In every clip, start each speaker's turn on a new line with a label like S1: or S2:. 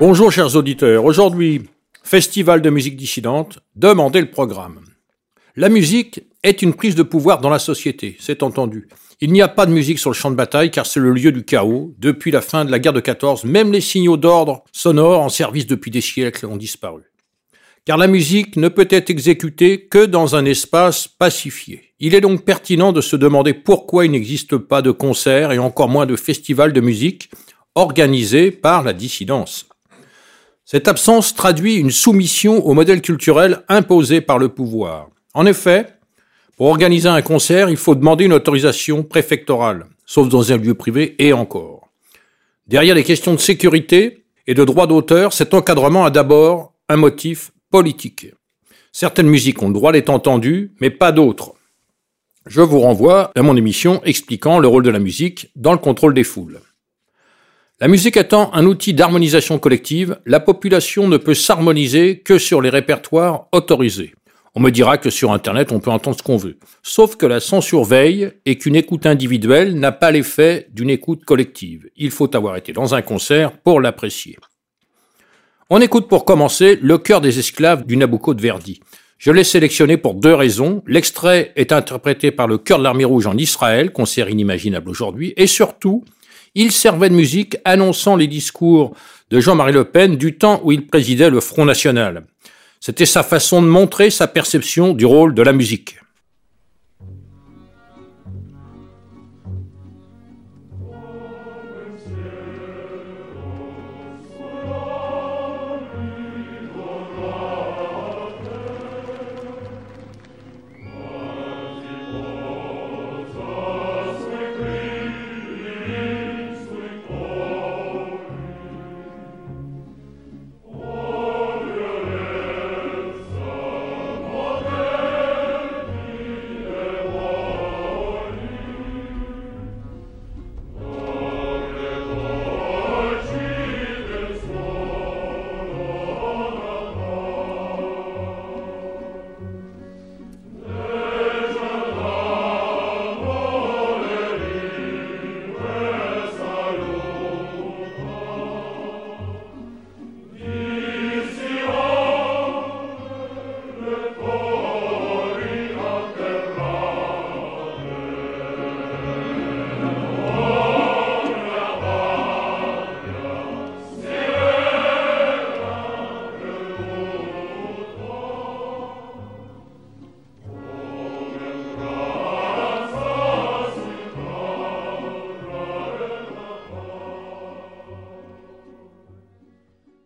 S1: Bonjour chers auditeurs, aujourd'hui, festival de musique dissidente, demandez le programme. La musique est une prise de pouvoir dans la société, c'est entendu. Il n'y a pas de musique sur le champ de bataille car c'est le lieu du chaos. Depuis la fin de la guerre de 14, même les signaux d'ordre sonores en service depuis des siècles ont disparu. Car la musique ne peut être exécutée que dans un espace pacifié. Il est donc pertinent de se demander pourquoi il n'existe pas de concerts et encore moins de festivals de musique organisés par la dissidence. Cette absence traduit une soumission au modèle culturel imposé par le pouvoir. En effet, pour organiser un concert, il faut demander une autorisation préfectorale, sauf dans un lieu privé et encore. Derrière les questions de sécurité et de droit d'auteur, cet encadrement a d'abord un motif politique. Certaines musiques ont le droit d'être entendues, mais pas d'autres. Je vous renvoie à mon émission expliquant le rôle de la musique dans le contrôle des foules. La musique étant un outil d'harmonisation collective, la population ne peut s'harmoniser que sur les répertoires autorisés. On me dira que sur Internet, on peut entendre ce qu'on veut. Sauf que la censure veille et qu'une écoute individuelle n'a pas l'effet d'une écoute collective. Il faut avoir été dans un concert pour l'apprécier. On écoute pour commencer Le cœur des esclaves du Nabucco de Verdi. Je l'ai sélectionné pour deux raisons. L'extrait est interprété par le Cœur de l'Armée Rouge en Israël, concert inimaginable aujourd'hui, et surtout, il servait de musique annonçant les discours de Jean-Marie Le Pen du temps où il présidait le Front National. C'était sa façon de montrer sa perception du rôle de la musique.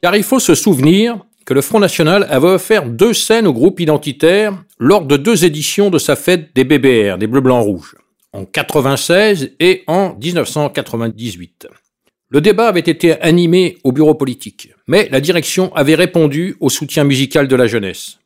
S1: Car il faut se souvenir que le Front National avait offert deux scènes au groupe identitaire lors de deux éditions de sa fête des BBR, des Bleus Blancs Rouges, en 96 et en 1998. Le débat avait été animé au bureau politique, mais la direction avait répondu au soutien musical de la jeunesse.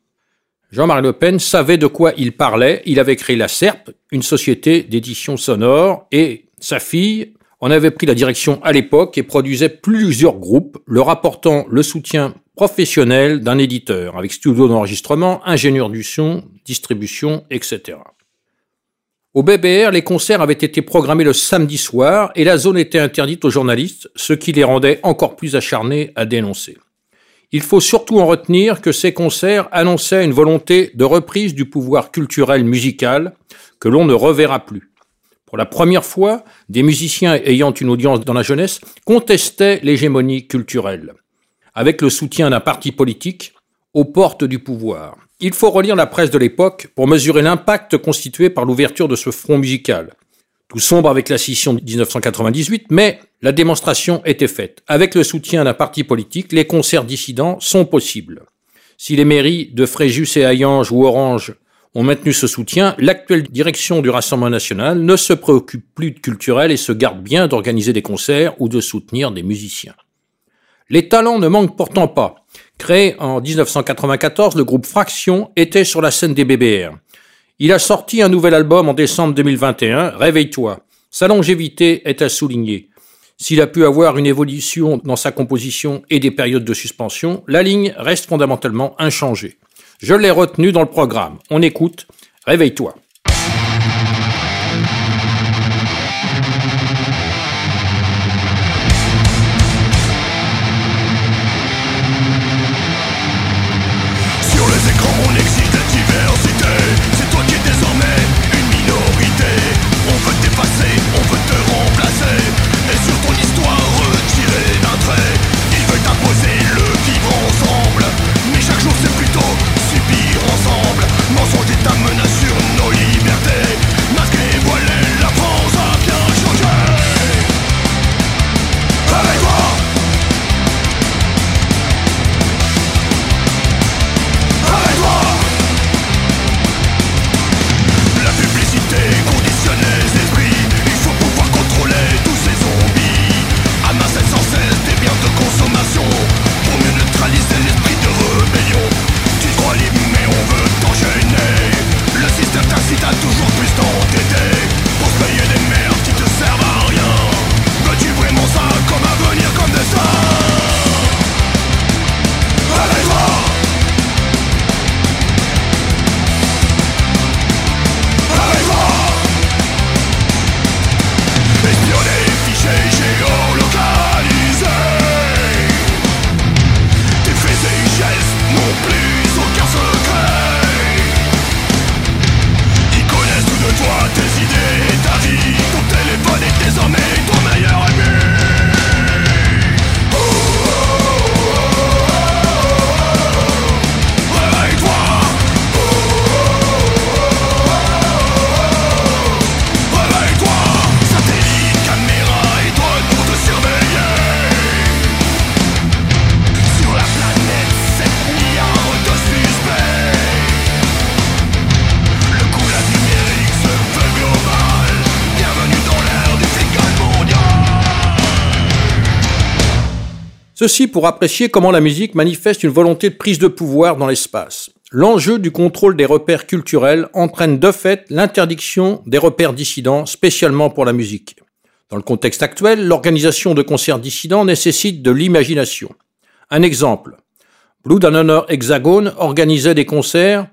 S1: Jean-Marie Le Pen savait de quoi il parlait, il avait créé la SERP, une société d'édition sonore, et sa fille, on avait pris la direction à l'époque et produisait plusieurs groupes, leur apportant le soutien professionnel d'un éditeur, avec studio d'enregistrement, ingénieur du son, distribution, etc. Au BBR, les concerts avaient été programmés le samedi soir et la zone était interdite aux journalistes, ce qui les rendait encore plus acharnés à dénoncer. Il faut surtout en retenir que ces concerts annonçaient une volonté de reprise du pouvoir culturel musical que l'on ne reverra plus. Pour la première fois, des musiciens ayant une audience dans la jeunesse contestaient l'hégémonie culturelle, avec le soutien d'un parti politique aux portes du pouvoir. Il faut relire la presse de l'époque pour mesurer l'impact constitué par l'ouverture de ce front musical. Tout sombre avec la scission de 1998, mais la démonstration était faite. Avec le soutien d'un parti politique, les concerts dissidents sont possibles. Si les mairies de Fréjus et Hayange ou Orange ont maintenu ce soutien, l'actuelle direction du Rassemblement national ne se préoccupe plus de culturel et se garde bien d'organiser des concerts ou de soutenir des musiciens. Les talents ne manquent pourtant pas. Créé en 1994, le groupe Fraction était sur la scène des BBR. Il a sorti un nouvel album en décembre 2021, Réveille-toi. Sa longévité est à souligner. S'il a pu avoir une évolution dans sa composition et des périodes de suspension, la ligne reste fondamentalement inchangée. Je l'ai retenu dans le programme. On écoute. Réveille-toi. Ceci pour apprécier comment la musique manifeste une volonté de prise de pouvoir dans l'espace. L'enjeu du contrôle des repères culturels entraîne de fait l'interdiction des repères dissidents, spécialement pour la musique. Dans le contexte actuel, l'organisation de concerts dissidents nécessite de l'imagination. Un exemple. Blue Honor Hexagone organisait des concerts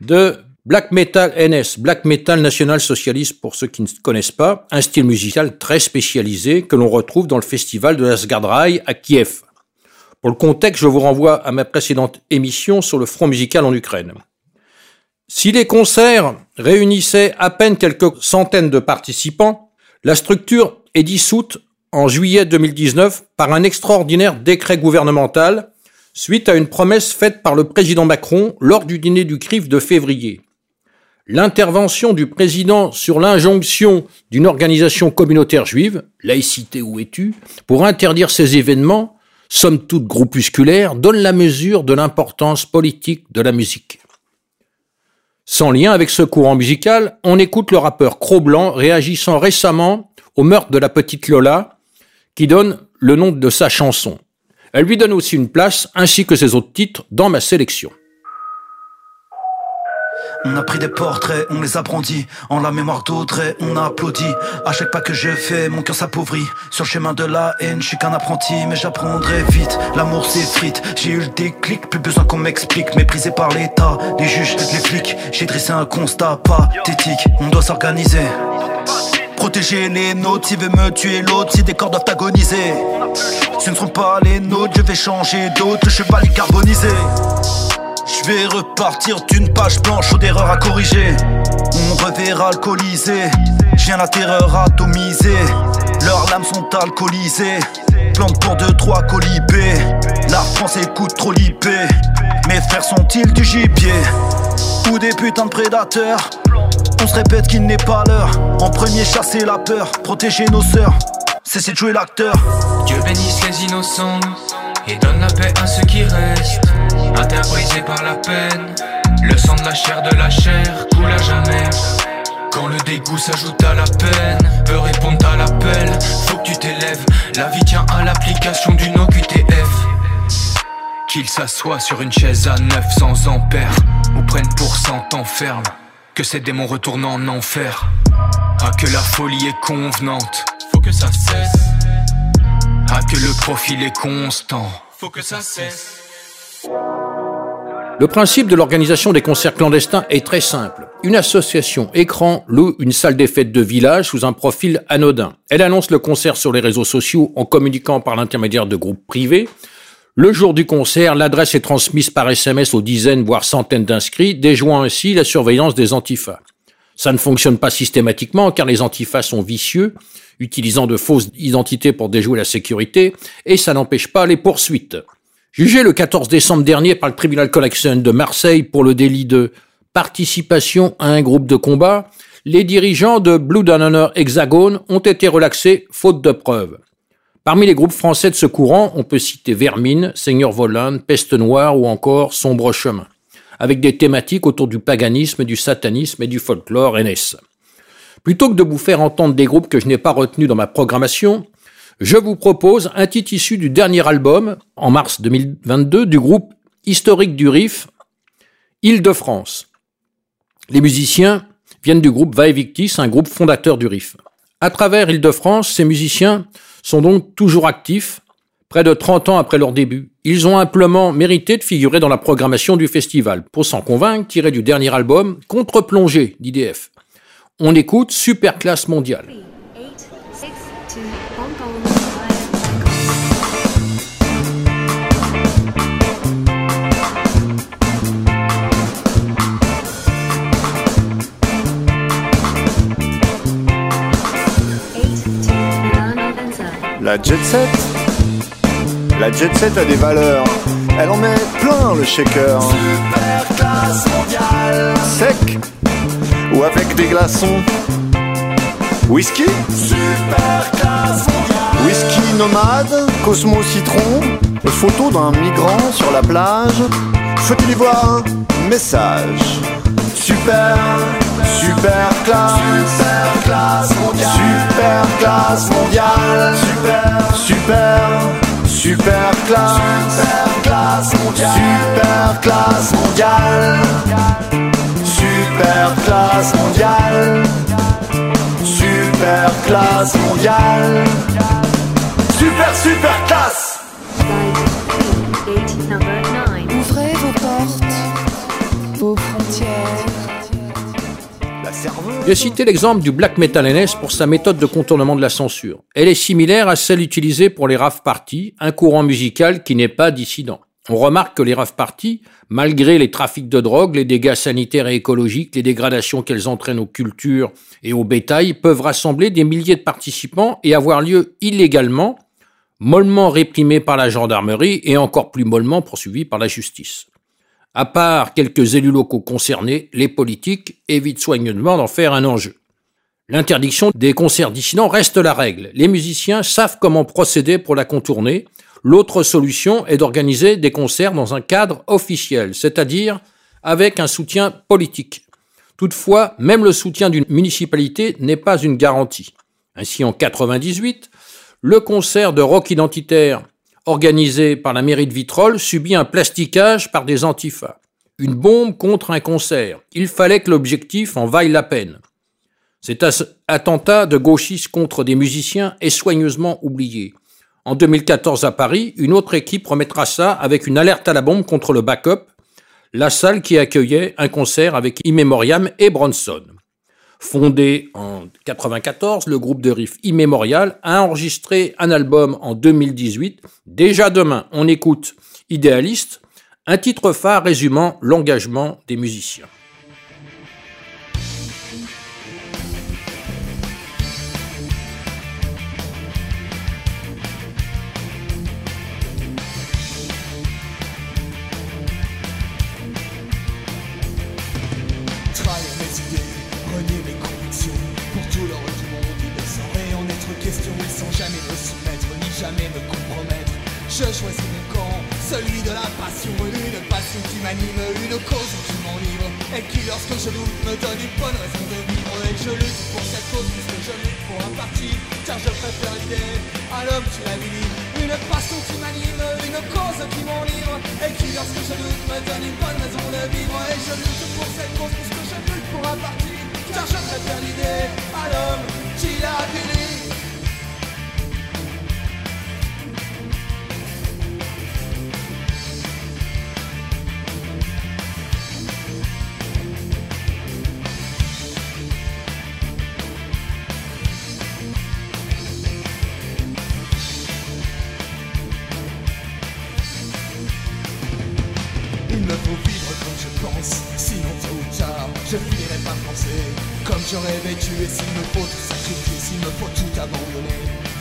S1: de Black Metal NS, Black Metal National Socialiste pour ceux qui ne connaissent pas, un style musical très spécialisé que l'on retrouve dans le festival de l'Asgardrai à Kiev. Pour le contexte, je vous renvoie à ma précédente émission sur le front musical en Ukraine. Si les concerts réunissaient à peine quelques centaines de participants, la structure est dissoute en juillet 2019 par un extraordinaire décret gouvernemental suite à une promesse faite par le président Macron lors du dîner du CRIF de février. L'intervention du président sur l'injonction d'une organisation communautaire juive, laïcité où es-tu, pour interdire ces événements, somme toute groupusculaires, donne la mesure de l'importance politique de la musique. Sans lien avec ce courant musical, on écoute le rappeur Cro-Blanc réagissant récemment au meurtre de la petite Lola, qui donne le nom de sa chanson. Elle lui donne aussi une place, ainsi que ses autres titres, dans ma sélection.
S2: On a pris des portraits, on les a brandis En la mémoire d'autres on a applaudi À chaque pas que je fais, mon cœur s'appauvrit. Sur le chemin de la haine, je suis qu'un apprenti Mais j'apprendrai vite, l'amour s'effrite. J'ai eu le déclic, plus besoin qu'on m'explique. Méprisé par l'état, les juges, les flics. J'ai dressé un constat pathétique. On doit s'organiser. Protéger les nôtres, si veut me tuer. L'autre, si des corps doivent agoniser. Ce ne sont pas les nôtres, je vais changer d'autres, je vais les carboniser. Je vais repartir d'une page blanche aux d'erreurs à corriger. On reverra alcoolisé, je viens la terreur atomisée. Leurs lames sont alcoolisées, plante pour deux, trois colibés. La France écoute trop lipé, mes frères sont-ils du gibier Ou des putains de prédateurs on se répète qu'il n'est pas l'heure. En premier, chasser la peur, protéger nos sœurs. Cessez de jouer l'acteur.
S3: Dieu bénisse les innocents et donne la paix à ceux qui restent. Interprisés par la peine, le sang de la chair de la chair coule à jamais. Quand le dégoût s'ajoute à la peine, peut répondre à l'appel. Faut que tu t'élèves, la vie tient à l'application d'une OQTF. Qu'il s'assoie sur une chaise à 900 ampères ou prenne pour cent enferme. Que ces démons retournent en enfer. Ah, que la folie est convenante. Faut que ça cesse. Que le profil est constant. Faut que ça cesse.
S1: Le principe de l'organisation des concerts clandestins est très simple. Une association écran loue une salle des fêtes de village sous un profil anodin. Elle annonce le concert sur les réseaux sociaux en communiquant par l'intermédiaire de groupes privés. Le jour du concert, l'adresse est transmise par SMS aux dizaines, voire centaines d'inscrits, déjouant ainsi la surveillance des antifas. Ça ne fonctionne pas systématiquement car les antifas sont vicieux, utilisant de fausses identités pour déjouer la sécurité, et ça n'empêche pas les poursuites. Jugé le 14 décembre dernier par le tribunal collection de Marseille pour le délit de participation à un groupe de combat, les dirigeants de Blue Honor Hexagone ont été relaxés faute de preuves. Parmi les groupes français de ce courant, on peut citer Vermine, Seigneur Volant, Peste Noire ou encore Sombre Chemin, avec des thématiques autour du paganisme, du satanisme et du folklore NS. Plutôt que de vous faire entendre des groupes que je n'ai pas retenus dans ma programmation, je vous propose un titre issu du dernier album, en mars 2022, du groupe historique du Riff, Île-de-France. Les musiciens viennent du groupe Vae Victis, un groupe fondateur du Riff. À travers Île-de-France, ces musiciens sont donc toujours actifs, près de 30 ans après leur début. Ils ont amplement mérité de figurer dans la programmation du festival. Pour s'en convaincre, tiré du dernier album Contre-plongée d'IDF. On écoute Super Classe Mondiale.
S4: La jet La jet set a des valeurs. Elle en met plein le shaker.
S2: Super classe mondiale.
S4: Sec ou avec des glaçons. Whisky
S2: Super classe mondiale.
S4: Whisky nomade, Cosmo citron, photo d'un migrant sur la plage. Faut-il y voir un message? Super, super classe,
S2: super classe mondiale,
S4: super classe mondiale,
S2: super,
S4: super, Super classe, super classe mondiale, super classe mondiale, super classe mondiale, super classe mondiale, super super classe.
S5: Ouvrez vos portes, vos frontières.
S1: J'ai cité l'exemple du black metal NS pour sa méthode de contournement de la censure. Elle est similaire à celle utilisée pour les rave parties, un courant musical qui n'est pas dissident. On remarque que les rave parties, malgré les trafics de drogue, les dégâts sanitaires et écologiques, les dégradations qu'elles entraînent aux cultures et au bétail, peuvent rassembler des milliers de participants et avoir lieu illégalement, mollement réprimés par la gendarmerie et encore plus mollement poursuivis par la justice. À part quelques élus locaux concernés, les politiques évitent soigneusement d'en faire un enjeu. L'interdiction des concerts dissidents reste la règle. Les musiciens savent comment procéder pour la contourner. L'autre solution est d'organiser des concerts dans un cadre officiel, c'est-à-dire avec un soutien politique. Toutefois, même le soutien d'une municipalité n'est pas une garantie. Ainsi, en 98, le concert de rock identitaire organisé par la mairie de Vitrolles, subit un plasticage par des antifas. Une bombe contre un concert. Il fallait que l'objectif en vaille la peine. Cet attentat de gauchistes contre des musiciens est soigneusement oublié. En 2014 à Paris, une autre équipe remettra ça avec une alerte à la bombe contre le backup, la salle qui accueillait un concert avec Immemoriam et Bronson. Fondé en 94, le groupe de riff Immémorial a enregistré un album en 2018. Déjà demain, on écoute Idéaliste, un titre phare résumant l'engagement des musiciens.
S6: Celui de la passion, une passion qui m'anime, une cause qui je m'enivre. Et qui lorsque je doute me donne une bonne raison de vivre. Et je lutte pour cette cause puisque je lutte pour un parti. Car je préfère l'idée à l'homme qui la Une passion qui m'anime, une cause qui m'enivre. Et qui lorsque je doute me donne une bonne raison de vivre. Et je lutte pour cette cause puisque je lutte pour un parti. Car je préfère l'idée à l'homme qui la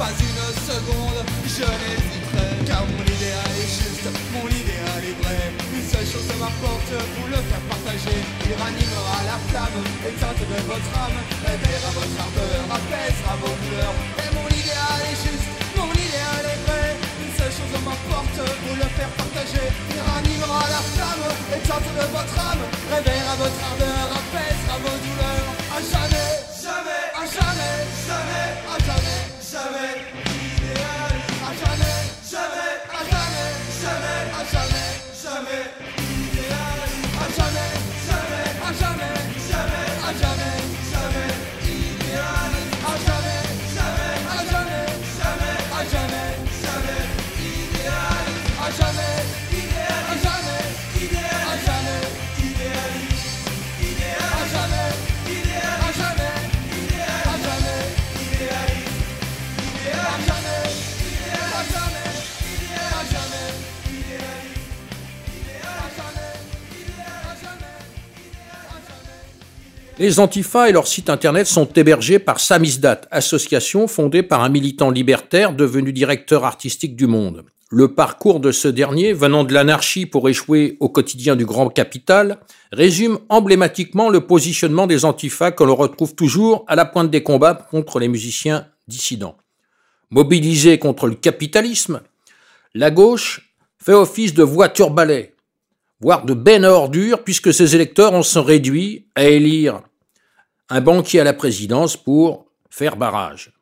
S6: pas une seconde, je n'hésiterai Car mon idéal est juste, mon idéal est vrai. Une seule chose m'importe, vous le faire partager. Il ranimera la flamme, éteindrait votre âme Réveillera votre ardeur, apaisera vos pleurs. Et mon idéal est juste, mon idéal est vrai. Une seule chose m'importe, vous le faire partager. Il ranimera la flamme, éteindrait votre âme Réveillera votre ardeur, apaisera vos douleurs. À jamais, jamais, à jamais jamais, à jamais, jamais, à jamais, jamais, à jamais, jamais.
S1: Les Antifas et leur site internet sont hébergés par Samizdat, association fondée par un militant libertaire devenu directeur artistique du Monde. Le parcours de ce dernier, venant de l'anarchie pour échouer au quotidien du grand capital, résume emblématiquement le positionnement des Antifas que l'on retrouve toujours à la pointe des combats contre les musiciens dissidents. Mobilisés contre le capitalisme, la gauche fait office de voiture-balai, voire de benne à puisque ses électeurs en sont réduits à élire un banquier à la présidence pour faire barrage.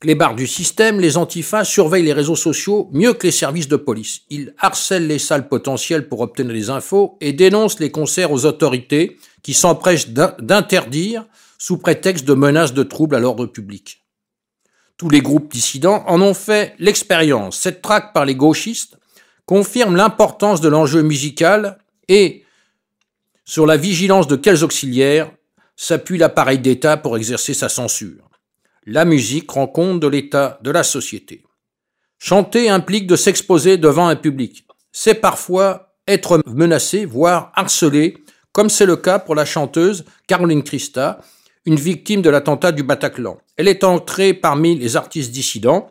S1: Clébards du système, les antifas surveillent les réseaux sociaux mieux que les services de police. Ils harcèlent les salles potentielles pour obtenir des infos et dénoncent les concerts aux autorités qui s'empressent d'interdire sous prétexte de menaces de troubles à l'ordre public. Tous les groupes dissidents en ont fait l'expérience. Cette traque par les gauchistes confirme l'importance de l'enjeu musical et sur la vigilance de quels auxiliaires s'appuie l'appareil d'État pour exercer sa censure la musique rend compte de l'état de la société. Chanter implique de s'exposer devant un public. C'est parfois être menacé, voire harcelé, comme c'est le cas pour la chanteuse Caroline Christa, une victime de l'attentat du Bataclan. Elle est entrée parmi les artistes dissidents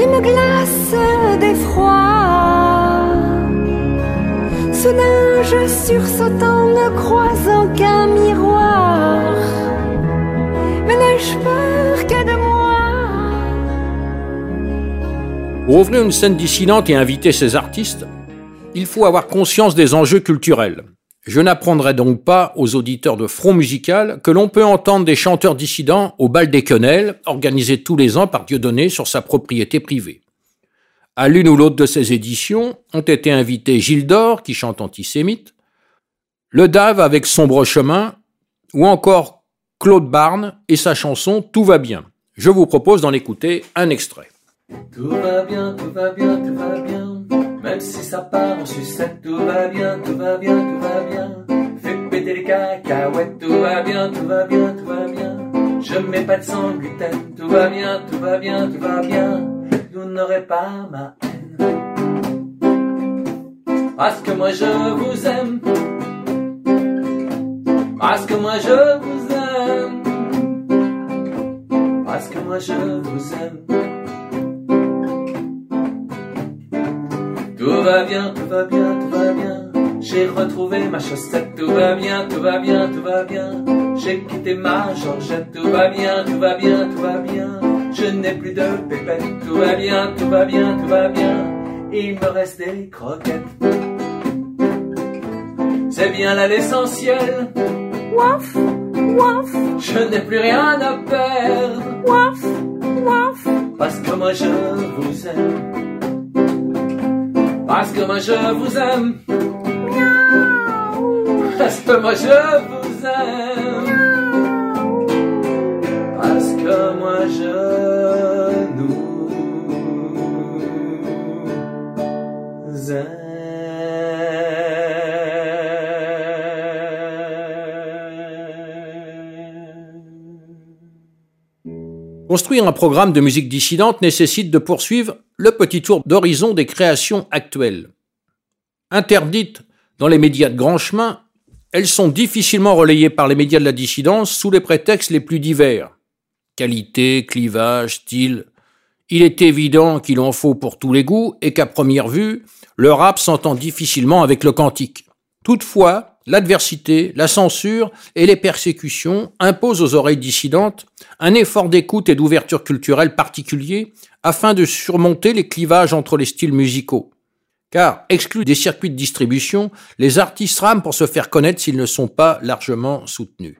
S7: vie me glace d'effroi. Soudain, je sursautant, ne croisant qu'un miroir. Mais n'ai-je peur que de moi?
S1: Pour ouvrir une scène dissidente et inviter ces artistes, il faut avoir conscience des enjeux culturels. Je n'apprendrai donc pas aux auditeurs de Front Musical que l'on peut entendre des chanteurs dissidents au bal des quenelles, organisé tous les ans par Dieudonné sur sa propriété privée. À l'une ou l'autre de ces éditions ont été invités Gilles Dor, qui chante antisémite, Le Dave avec Sombre Chemin, ou encore Claude Barne et sa chanson Tout va bien. Je vous propose d'en écouter un extrait.
S8: Tout va bien, tout va bien, tout va bien. Même si ça part en sucette, tout va bien, tout va bien, tout va bien. Fais péter les cacahuètes, tout va bien, tout va bien, tout va bien. Je mets pas de sang gluten, tout va bien, tout va bien, tout va bien. Vous n'aurez pas ma haine. Parce que moi je vous aime. Parce que moi je vous aime. Parce que moi je vous aime. Tout va bien, tout va bien, tout va bien. J'ai retrouvé ma chaussette, tout va bien, tout va bien, tout va bien. J'ai quitté ma Georgette, tout va bien, tout va bien, tout va bien. Je n'ai plus de pépette, tout va bien, tout va bien, tout va bien. Il me reste des croquettes. C'est bien là l'essentiel.
S7: Waf, waf.
S8: Je n'ai plus rien à perdre.
S7: Waf, waf.
S8: Parce que moi je vous aime. Parce que moi je vous aime. Parce que moi je vous aime. Parce que moi je nous aime.
S1: Construire un programme de musique dissidente nécessite de poursuivre le petit tour d'horizon des créations actuelles. Interdites dans les médias de grand chemin, elles sont difficilement relayées par les médias de la dissidence sous les prétextes les plus divers. Qualité, clivage, style. Il est évident qu'il en faut pour tous les goûts et qu'à première vue, le rap s'entend difficilement avec le cantique. Toutefois, l'adversité, la censure et les persécutions imposent aux oreilles dissidentes un effort d'écoute et d'ouverture culturelle particulier afin de surmonter les clivages entre les styles musicaux. Car, exclus des circuits de distribution, les artistes rament pour se faire connaître s'ils ne sont pas largement soutenus.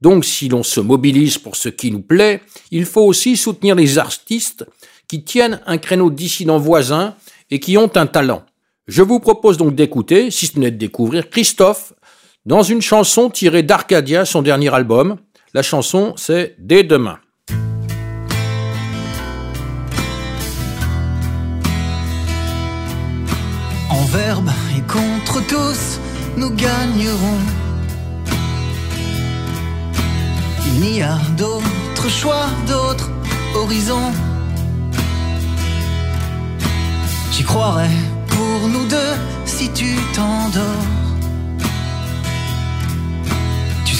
S1: Donc, si l'on se mobilise pour ce qui nous plaît, il faut aussi soutenir les artistes qui tiennent un créneau dissident voisin et qui ont un talent. Je vous propose donc d'écouter, si ce n'est de découvrir, Christophe dans une chanson tirée d'Arcadia, son dernier album. La chanson, c'est Dès demain.
S9: En verbe et contre tous, nous gagnerons. Il n'y a d'autre choix, d'autre horizon. J'y croirais pour nous deux si tu t'endors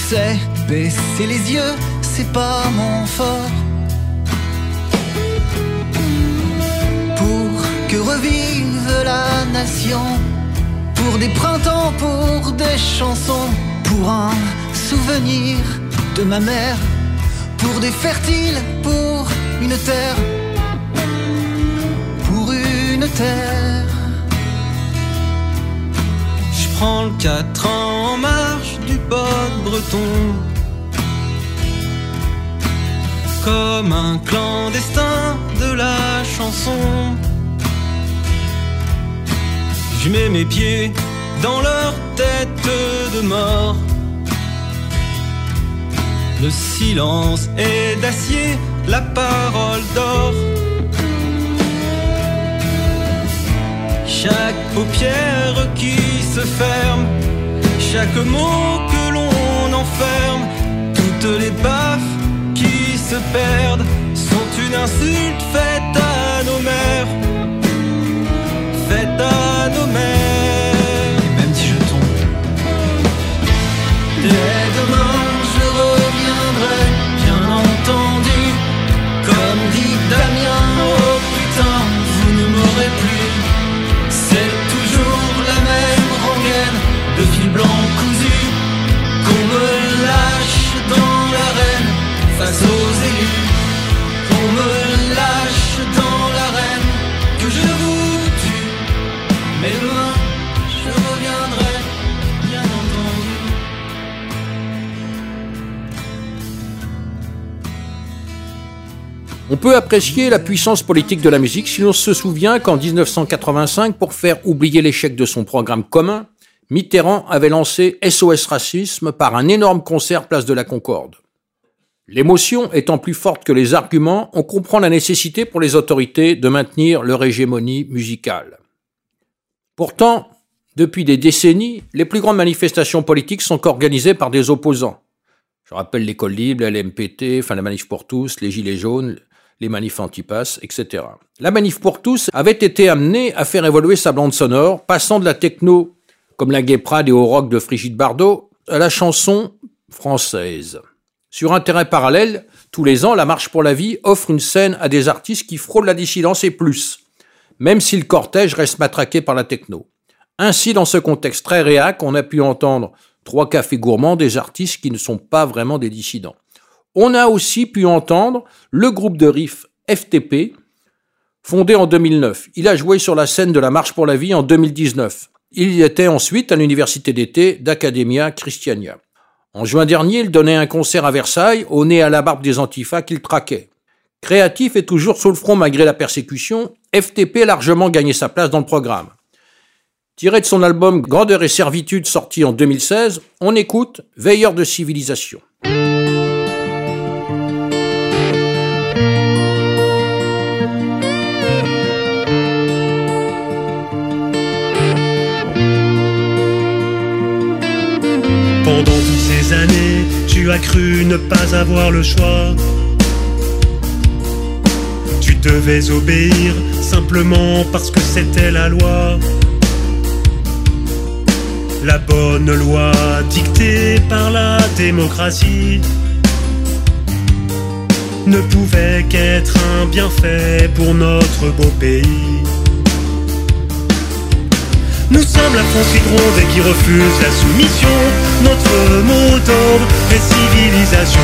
S9: sais, baisser les yeux, c'est pas mon fort. Pour que revive la nation, pour des printemps, pour des chansons, pour un souvenir de ma mère, pour des fertiles, pour une terre, pour une terre. Je prends le 4 ans en marche bord breton. Comme un clandestin de la chanson. Je mets mes pieds dans leur tête de mort. Le silence est d'acier, la parole d'or. Chaque paupière qui se ferme, chaque mot que toutes les baffes qui se perdent sont une insulte faite à nos mères, faite à nos mères. Et même si je tombe, dès
S1: peut apprécier la puissance politique de la musique si l'on se souvient qu'en 1985, pour faire oublier l'échec de son programme commun, Mitterrand avait lancé SOS Racisme par un énorme concert place de la Concorde. L'émotion étant plus forte que les arguments, on comprend la nécessité pour les autorités de maintenir leur hégémonie musicale. Pourtant, depuis des décennies, les plus grandes manifestations politiques sont organisées par des opposants. Je rappelle l'école libre, la LMPT, la manif pour tous, les gilets jaunes, les manifs anti-pass, etc. La manif pour tous avait été amenée à faire évoluer sa bande sonore, passant de la techno, comme la Gay Pride et au rock de Brigitte Bardot, à la chanson française. Sur un terrain parallèle, tous les ans, la Marche pour la vie offre une scène à des artistes qui frôlent la dissidence et plus, même si le cortège reste matraqué par la techno. Ainsi, dans ce contexte très réac, on a pu entendre trois cafés gourmands des artistes qui ne sont pas vraiment des dissidents. On a aussi pu entendre le groupe de riff FTP, fondé en 2009. Il a joué sur la scène de la Marche pour la vie en 2019. Il était ensuite à l'université d'été d'Academia Christiania. En juin dernier, il donnait un concert à Versailles, au nez à la barbe des antifas qu'il traquait. Créatif et toujours sous le front malgré la persécution, FTP a largement gagné sa place dans le programme. Tiré de son album Grandeur et Servitude sorti en 2016, on écoute Veilleur de civilisation.
S10: Pendant toutes ces années, tu as cru ne pas avoir le choix. Tu devais obéir simplement parce que c'était la loi. La bonne loi dictée par la démocratie ne pouvait qu'être un bienfait pour notre beau pays. Nous sommes la France qui gronde et qui refuse la soumission. Notre mot d'ordre est civilisation.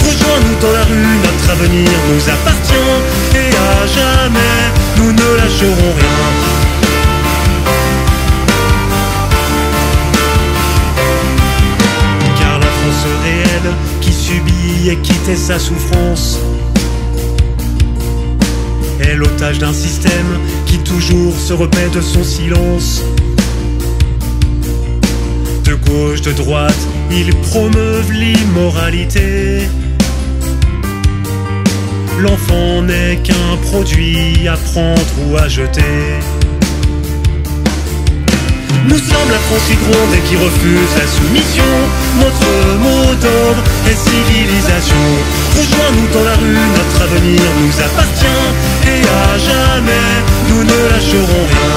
S10: Rejoins-nous dans la rue, notre avenir nous appartient. Et à jamais, nous ne lâcherons rien. Car la France réelle qui subit et quitte sa souffrance l'otage d'un système qui toujours se repaît de son silence. De gauche, de droite, ils promeuvent l'immoralité. L'enfant n'est qu'un produit à prendre ou à jeter. Nous sommes la France qui gronde et qui refuse la soumission. Notre mot d'ordre est civilisation. Rejoins-nous dans la rue, notre avenir nous appartient. Jamais, nous ne lâcherons rien.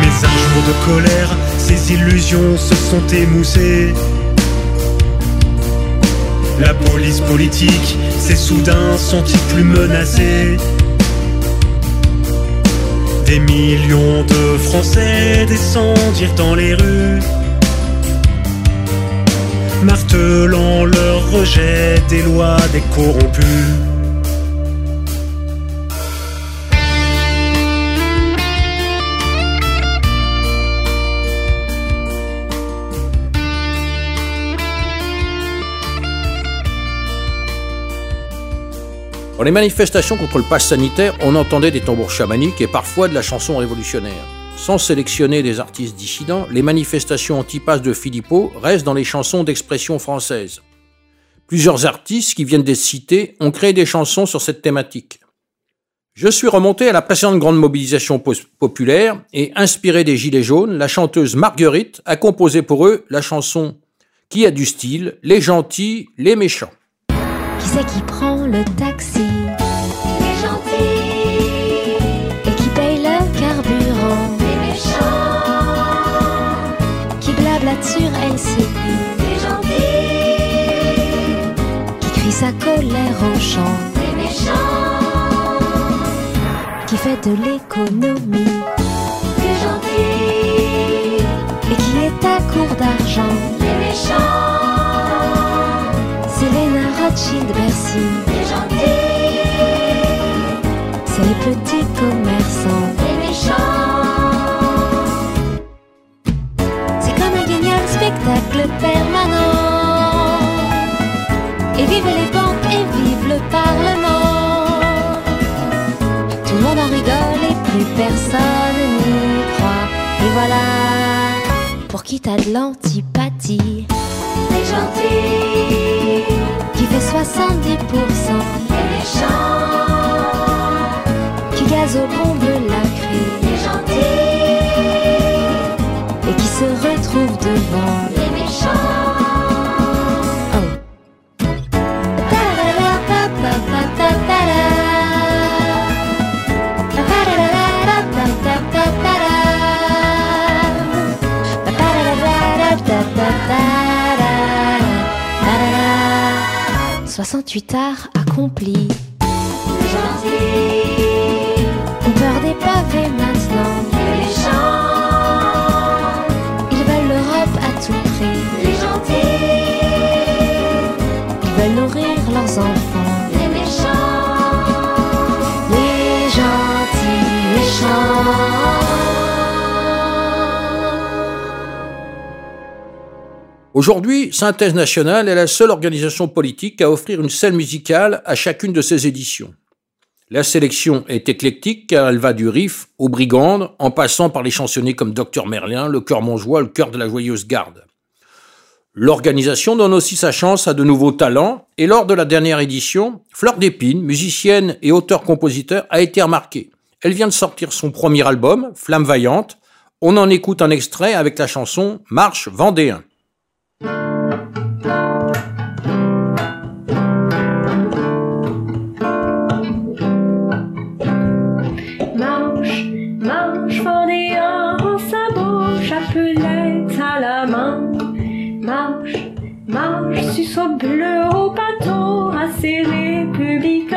S10: Mais un jour de colère, ces illusions se sont émoussées. La police politique s'est soudain sentie plus menacée. Des millions de Français descendirent dans les rues, martelant leur rejet des lois des corrompus.
S1: Dans les manifestations contre le pass sanitaire, on entendait des tambours chamaniques et parfois de la chanson révolutionnaire. Sans sélectionner des artistes dissidents, les manifestations anti-pass de Philippot restent dans les chansons d'expression française. Plusieurs artistes qui viennent d'être cités ont créé des chansons sur cette thématique. Je suis remonté à la précédente grande mobilisation populaire et inspiré des Gilets jaunes, la chanteuse Marguerite a composé pour eux la chanson qui a du style, les gentils, les méchants.
S7: Qui c'est qui prend le taxi? Colère en chant Les méchants Qui fait de l'économie Les gentils Et qui est à court d'argent Les méchants c'est Léna Rothschild Bercy. Les gentils. C'est les petits commerçants. Les méchants. C'est comme un guignol spectacle permanent. Et vive les voilà, pour qui t'as de l'antipathie? Les gentils qui fait 70% les méchants qui gazent au bombe la tu t'as accompli.
S1: Aujourd'hui, Synthèse Nationale est la seule organisation politique à offrir une scène musicale à chacune de ses éditions. La sélection est éclectique car elle va du riff aux brigandes, en passant par les chansonniers comme Docteur Merlin, le Cœur Montjoie, le Cœur de la Joyeuse Garde. L'organisation donne aussi sa chance à de nouveaux talents, et lors de la dernière édition, Fleur d'Épine, musicienne et auteur-compositeur, a été remarquée. Elle vient de sortir son premier album, Flamme Vaillante. On en écoute un extrait avec la chanson Marche Vendéen.
S11: Mange, mange, fondéant sa bouche, appelette à la main. Marche, marche, suce au bleu, au bateau, à ses républicains.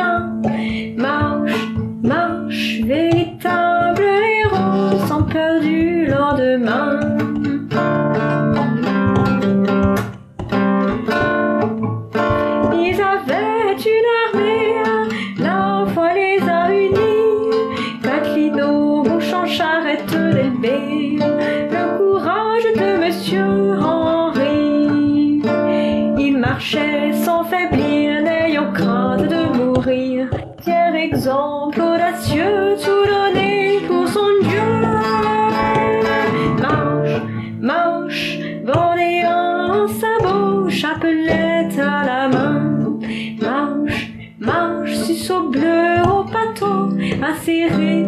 S11: Il marchait sans faiblir, n'ayant crainte de mourir. Fier exemple audacieux, tout donné pour son Dieu. Marche, marche, vendéen en sabot, chapelette à la main. Marche, marche, suceau bleu au bateau, ni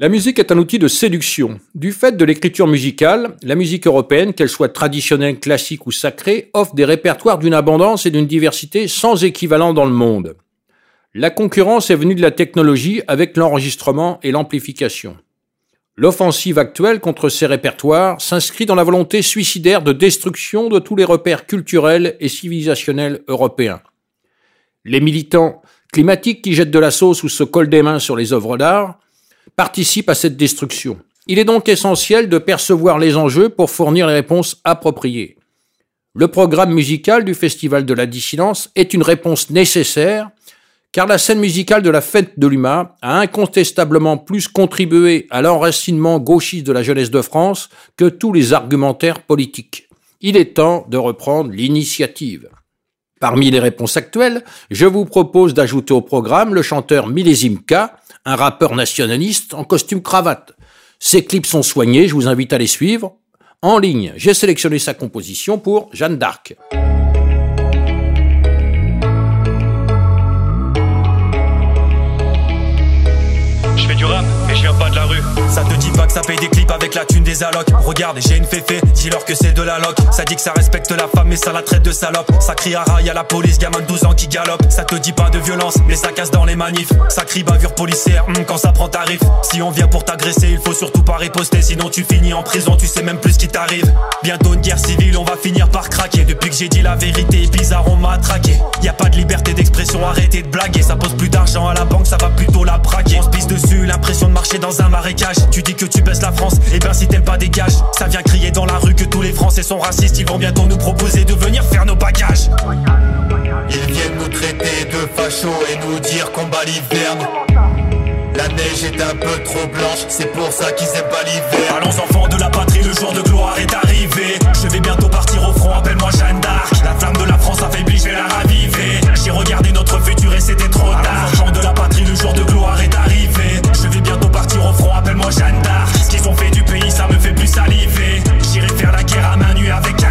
S11: La
S1: musique est un outil de séduction. Du fait de l'écriture musicale, la musique européenne, qu'elle soit traditionnelle, classique ou sacrée, offre des répertoires d'une abondance et d'une diversité sans équivalent dans le monde. La concurrence est venue de la technologie avec l'enregistrement et l'amplification. L'offensive actuelle contre ces répertoires s'inscrit dans la volonté suicidaire de destruction de tous les repères culturels et civilisationnels européens. Les militants climatiques qui jettent de la sauce ou se collent des mains sur les œuvres d'art participent à cette destruction. Il est donc essentiel de percevoir les enjeux pour fournir les réponses appropriées. Le programme musical du Festival de la dissidence est une réponse nécessaire car la scène musicale de la fête de l'UMA a incontestablement plus contribué à l'enracinement gauchiste de la jeunesse de France que tous les argumentaires politiques. Il est temps de reprendre l'initiative. Parmi les réponses actuelles, je vous propose d'ajouter au programme le chanteur Millésime un rappeur nationaliste en costume cravate. Ses clips sont soignés, je vous invite à les suivre. En ligne, j'ai sélectionné sa composition pour Jeanne d'Arc.
S12: Ça te dit pas que ça paye des clips avec la thune des allocs. Regarde, j'ai une féfé, dis-leur que c'est de la loc. Ça dit que ça respecte la femme, mais ça la traite de salope. Ça crie à rail à la police, gamin de 12 ans qui galope. Ça te dit pas de violence, mais ça casse dans les manifs. Ça crie bavure policière, hum, quand ça prend tarif. Si on vient pour t'agresser, il faut surtout pas riposter, sinon tu finis en prison, tu sais même plus ce qui t'arrive. Bientôt une guerre civile, on va finir par craquer. Depuis que j'ai dit la vérité, bizarre, on m'a traqué. Y a pas de liberté d'expression, arrêtez de blaguer. Ça pose plus d'argent à la banque, ça va plutôt la braquer. On se pisse dessus, l'impression de marcher dans un marécage. Tu dis que tu baisses la France, et ben si t'aimes pas dégage. Ça vient crier dans la rue que tous les Français sont racistes. Ils vont bientôt nous proposer de venir faire nos bagages.
S13: Ils viennent nous traiter de fachos et nous dire qu'on bat l'hiverne. La neige est un peu trop blanche, c'est pour ça qu'ils aiment pas l'hiver.
S12: Allons enfants de la patrie, le jour de gloire est arrivé. Je vais bientôt partir au front, appelle-moi Jeanne d'Arc. La flamme de la France affaiblie, je vais la raviver. J'ai regardé notre futur et c'était trop tard. Enfants de la patrie, le jour de gloire est arrivé. Appelle-moi Jeanne d'Arc. Ce qu'ils ont fait du pays, ça me fait plus saliver. J'irai faire la guerre à main nue avec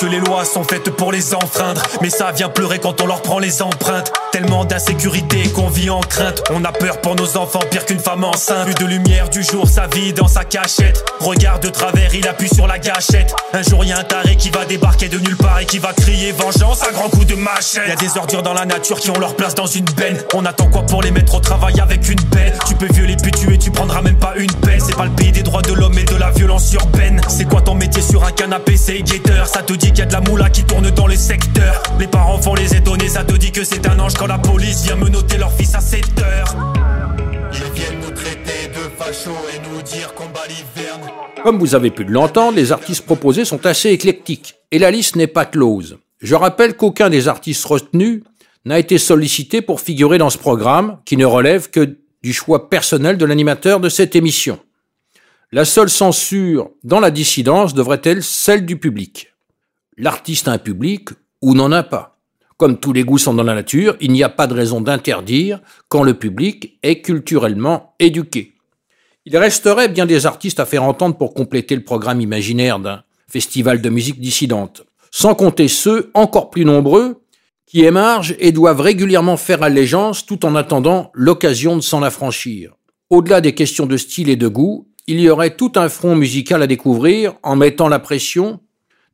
S12: Que les lois sont faites pour les enfreindre. Mais ça vient pleurer quand on leur prend les empreintes. Tellement d'insécurité qu'on vit en crainte. On a peur pour nos enfants, pire qu'une femme enceinte. Plus de lumière du jour, sa vie dans sa cachette. Regarde de travers, il appuie sur la gâchette. Un jour, y a un taré qui va débarquer de nulle part et qui va crier vengeance à grands coups de machette. Y a des ordures dans la nature qui ont leur place dans une benne. On attend quoi pour les mettre au travail avec une belle Tu peux violer puis tuer, tu prendras même pas une peine. C'est pas le pays des droits de l'homme et de la violence urbaine. C'est quoi ton métier sur un canapé, c'est guetteur. Ça te dit qu'il y a de la moula qui tourne dans les secteurs. Les parents font les étonner, ça te dit que c'est un ange quand la police vient menotter leur fils à 7 heures.
S13: Ils viennent nous traiter de fachos et nous dire qu'on bat l'hiverne.
S1: Comme vous avez pu l'entendre, les artistes proposés sont assez éclectiques, et la liste n'est pas close. Je rappelle qu'aucun des artistes retenus n'a été sollicité pour figurer dans ce programme, qui ne relève que du choix personnel de l'animateur de cette émission. La seule censure dans la dissidence devrait être celle du public. L'artiste a un public ou n'en a pas. Comme tous les goûts sont dans la nature, il n'y a pas de raison d'interdire quand le public est culturellement éduqué. Il resterait bien des artistes à faire entendre pour compléter le programme imaginaire d'un festival de musique dissidente, sans compter ceux, encore plus nombreux, qui émargent et doivent régulièrement faire allégeance tout en attendant l'occasion de s'en affranchir. Au-delà des questions de style et de goût, il y aurait tout un front musical à découvrir en mettant la pression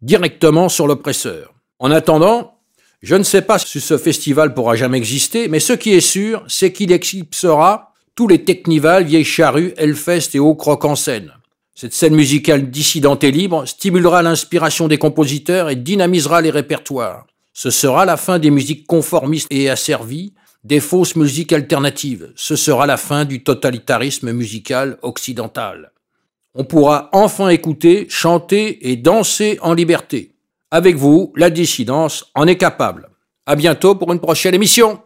S1: directement sur l'oppresseur. En attendant, je ne sais pas si ce festival pourra jamais exister, mais ce qui est sûr, c'est qu'il éclipsera tous les Technival, Vieilles Charrues, Hellfest et Hauts Croc en scène. Cette scène musicale dissidente et libre stimulera l'inspiration des compositeurs et dynamisera les répertoires. Ce sera la fin des musiques conformistes et asservies, des fausses musiques alternatives. Ce sera la fin du totalitarisme musical occidental. On pourra enfin écouter, chanter et danser en liberté. Avec vous, la dissidence en est capable. À bientôt pour une prochaine émission.